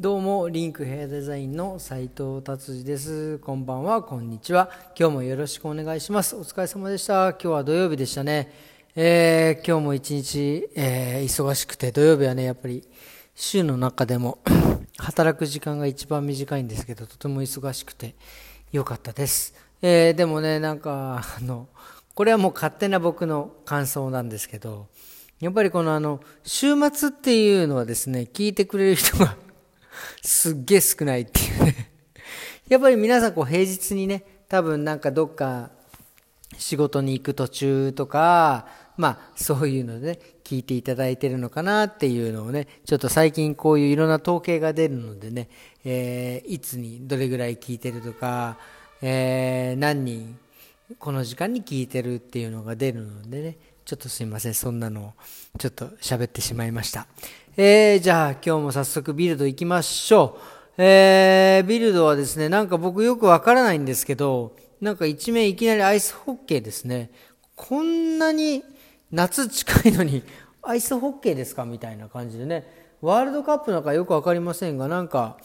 どうも、リンクヘアデザインの斉藤達治です。こんばんは、こんにちは。今日もよろしくお願いします。お疲れ様でした。今日は土曜日でしたね。えー、今日も一日、えー、忙しくて、土曜日はね、やっぱり週の中でも 働く時間が一番短いんですけど、とても忙しくてよかったです。えー、でもね、なんか、あの、これはもう勝手な僕の感想なんですけど、やっぱりこのあの、週末っていうのはですね、聞いてくれる人がすっげえ少ないっていうね。やっぱり皆さんこう平日にね、多分なんかどっか仕事に行く途中とか、まあそういうので、ね、聞いていただいてるのかなっていうのをね、ちょっと最近こういういろんな統計が出るのでね、えー、いつにどれぐらい聞いてるとか、えー、何人この時間に聞いてるっていうのが出るのでね、ちょっとすいません、そんなのをちょっと喋ってしまいました。えー、じゃあ今日も早速ビルド行きましょう。えー、ビルドはですね、なんか僕よくわからないんですけど、なんか一面いきなりアイスホッケーですね。こんなに夏近いのにアイスホッケーですか？みたいな感じでね。ワールドカップなんかよくわかりませんが、なんか、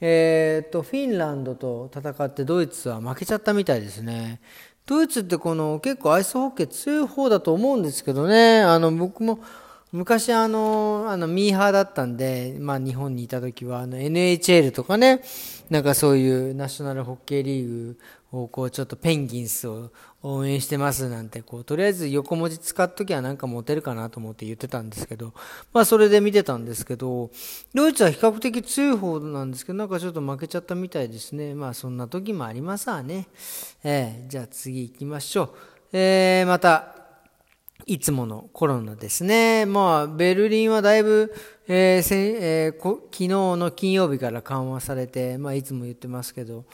えー、っと、フィンランドと戦ってドイツは負けちゃったみたいですね。ドイツってこの結構アイスホッケー強い方だと思うんですけどね。あの、僕も昔あの、あの、ミーハーだったんで、まあ日本にいた時は、あの、NHL とかね、なんかそういうナショナルホッケーリーグをこうちょっとペンギンスを応援してますなんて、こう、とりあえず横文字使っときゃなんかモテるかなと思って言ってたんですけど、まあそれで見てたんですけど、ドイツは比較的強い方なんですけど、なんかちょっと負けちゃったみたいですね。まあそんな時もありますわね。えー、じゃあ次行きましょう。え、また、いつものコロナですね。まあ、ベルリンはだいぶ、えーえー、昨日の金曜日から緩和されて、まあ、いつも言ってますけど、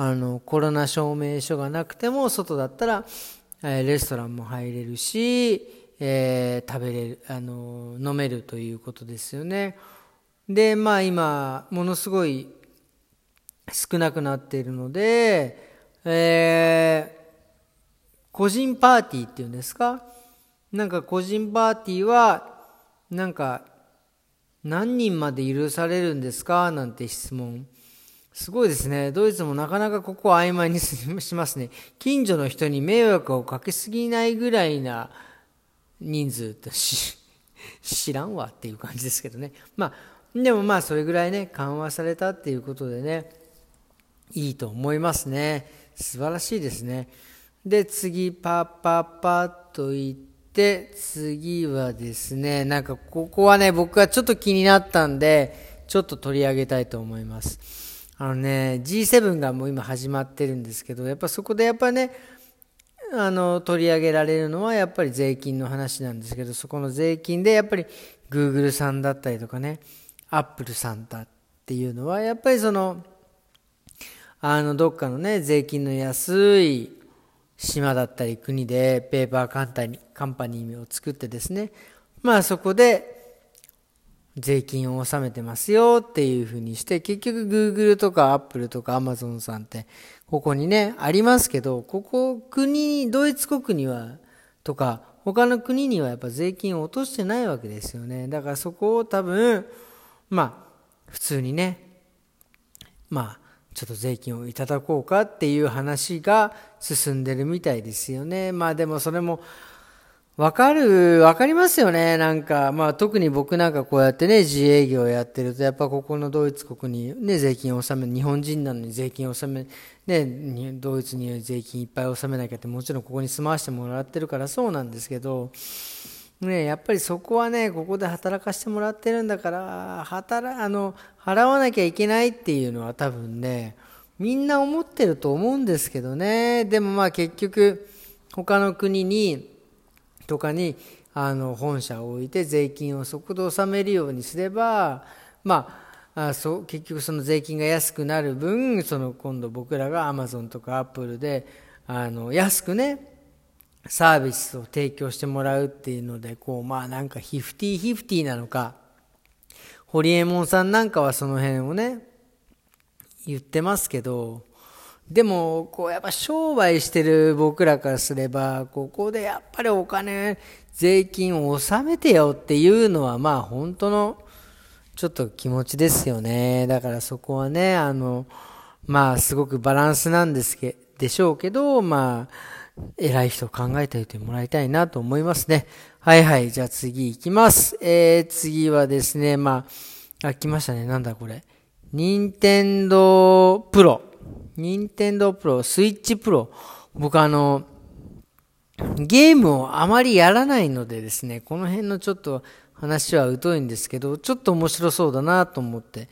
あの、コロナ証明書がなくても、外だったら、え、レストランも入れるし、えー、食べれる、あの、飲めるということですよね。で、まあ今、ものすごい少なくなっているので、えー、個人パーティーっていうんですか？なんか個人パーティーは、なんか、何人まで許されるんですか？なんて質問。すごいですね。ドイツもなかなかここを曖昧にしますね。近所の人に迷惑をかけすぎないぐらいな人数と 知らんわっていう感じですけどね。まあ、でもまあそれぐらいね、緩和されたっていうことでね、いいと思いますね。素晴らしいですね。で、次、パッパッパッと言って、次はですね、なんかここはね、僕はちょっと気になったんで、ちょっと取り上げたいと思います。あのね、G7 がもう今始まってるんですけど、やっぱそこでやっぱね、あの、取り上げられるのはやっぱり税金の話なんですけど、そこの税金でやっぱり Google さんだったりとかね、Apple さんだっていうのは、やっぱりその、あの、どっかのね、税金の安い島だったり国でペーパーカンパニカンパニーを作ってですね、まあそこで税金を納めてますよっていうふうにして、結局 Google とか Apple とか Amazon さんってここにね、ありますけど、ここ国、ドイツ国には、とか他の国にはやっぱ税金を落としてないわけですよね。だからそこを多分、まあ普通にね、まあちょっと税金をいただこうかっていう話が進んでるみたいですよね。まあでもそれも、わかる、わかりますよね。なんか、まあ特に僕なんかこうやってね、自営業やってると、やっぱここのドイツ国にね、税金を納め、日本人なのに税金を納め、ね、ドイツに税金いっぱい納めなきゃって、もちろんここに住まわしてもらってるからそうなんですけど、ね、やっぱりそこはね、ここで働かせてもらってるんだから、働、あの、払わなきゃいけないっていうのは多分ね、みんな思ってると思うんですけどね。でもまあ結局、他の国に、とかに、あの、本社を置いて税金をそこで納めるようにすれば、まあ、あそう結局その税金が安くなる分、その今度僕らがアマゾンとかアップルで、あの、安くね、サービスを提供してもらうっていうので、こう、まあなんかヒフティヒフティなのか、ホリエモンさんなんかはその辺をね、言ってますけど、でも、こうやっぱ商売してる僕らからすれば、ここでやっぱりお金、税金を納めてよっていうのは、まあ本当のちょっと気持ちですよね。だからそこはね、あの、まあ、すごくバランスなんですけ、でしょうけど、まあ、偉い人を考えておいてもらいたいなと思いますね。はいはい。じゃあ次行きます。えー、次はですね、まあ、あ、来ましたね。なんだこれ。任天堂プロ。任天堂プロ、スイッチプロ。僕あの、ゲームをあまりやらないのでですね、この辺のちょっと話は疎いんですけど、ちょっと面白そうだなと思って。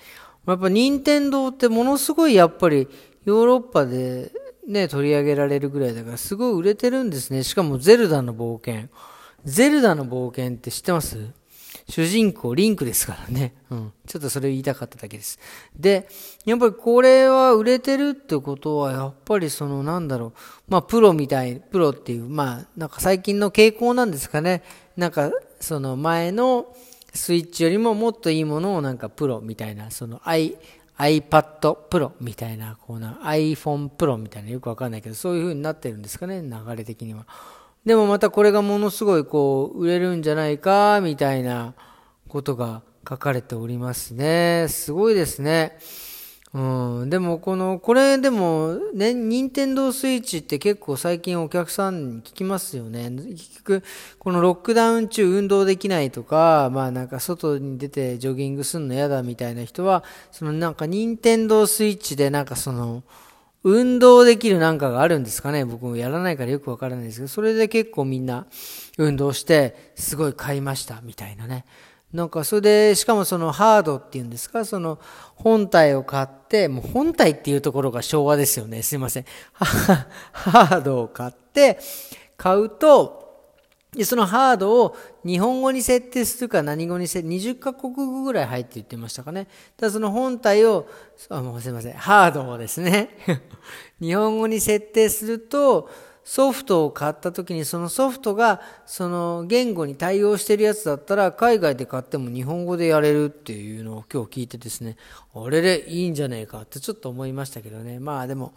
やっぱ任天堂ってものすごいやっぱりヨーロッパでね、取り上げられるぐらいだからすごい売れてるんですね。しかもゼルダの冒険。ゼルダの冒険って知ってます？主人公リンクですからね。うん。ちょっとそれを言いたかっただけです。で、やっぱりこれは売れてるってことは、やっぱりそのなんだろう。まあプロみたい、プロっていう、まあなんか最近の傾向なんですかね。なんかその前のスイッチよりももっといいものをなんかプロみたいな、その i、iPad Pro みたいな、こうな iPhone Pro みたいなよくわかんないけど、そういう風になってるんですかね、流れ的には。でもまたこれがものすごいこう、売れるんじゃないか、みたいなことが書かれておりますね。すごいですね。うん、でもこの、これでも、ね、任天堂スイッチって結構最近お客さんに聞きますよね。結局、このロックダウン中運動できないとか、まあなんか外に出てジョギングするの嫌だみたいな人は、そのなんか任天堂スイッチでなんかその、運動できるなんかがあるんですかね？僕もやらないからよくわからないですけど、それで結構みんな運動して、すごい買いましたみたいなね。なんかそれで、しかもそのハードっていうんですか、その本体を買って、もう本体っていうところが昭和ですよね。すいません。ハードを買って、買うと、で、そのハードを日本語に設定するか何語に設定、20カ国語ぐらい入って言ってましたかね。ただその本体を、あ、もうすいません、ハードをですね、日本語に設定すると、ソフトを買った時にそのソフトがその言語に対応してるやつだったら海外で買っても日本語でやれるっていうのを今日聞いてですね、あれでいいんじゃねえかってちょっと思いましたけどね。まあでも、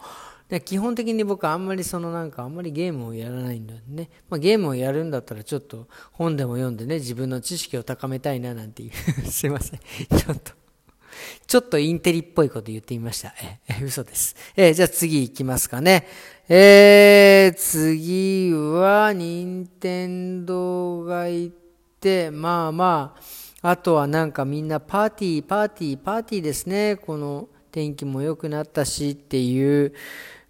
で基本的に僕はあんまりそのなんかあんまりゲームをやらないんだね。まあ、ゲームをやるんだったらちょっと本でも読んでね、自分の知識を高めたいななんていう すいません。ちょっとちょっとインテリっぽいこと言ってみました。え、え嘘です。えじゃあ次行きますかね。えー、次は、任天堂が行って、まあまあ、あとはなんかみんなパーティー、パーティー、パーティーですね。この天気も良くなったしっていう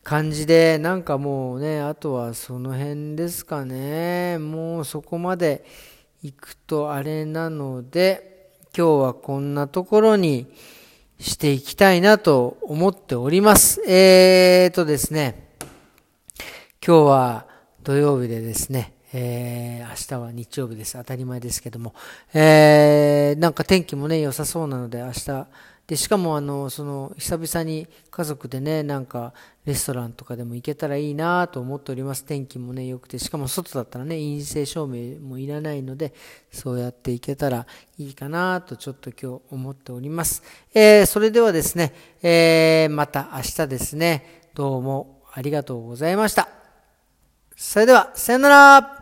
感じで、なんかもうね、あとはその辺ですかね。もうそこまで行くとあれなので、今日はこんなところにしていきたいなと思っております。えーとですね、今日は土曜日でですね、えー、明日は日曜日です。当たり前ですけども。えー、なんか天気もね、良さそうなので、明日、で、しかもあの、その、久々に家族でね、なんか、レストランとかでも行けたらいいなと思っております。天気もね、良くて、しかも外だったらね、陰性証明もいらないので、そうやって行けたらいいかなと、ちょっと今日思っております。えー、それではですね、えー、また明日ですね、どうもありがとうございました。それでは、さよなら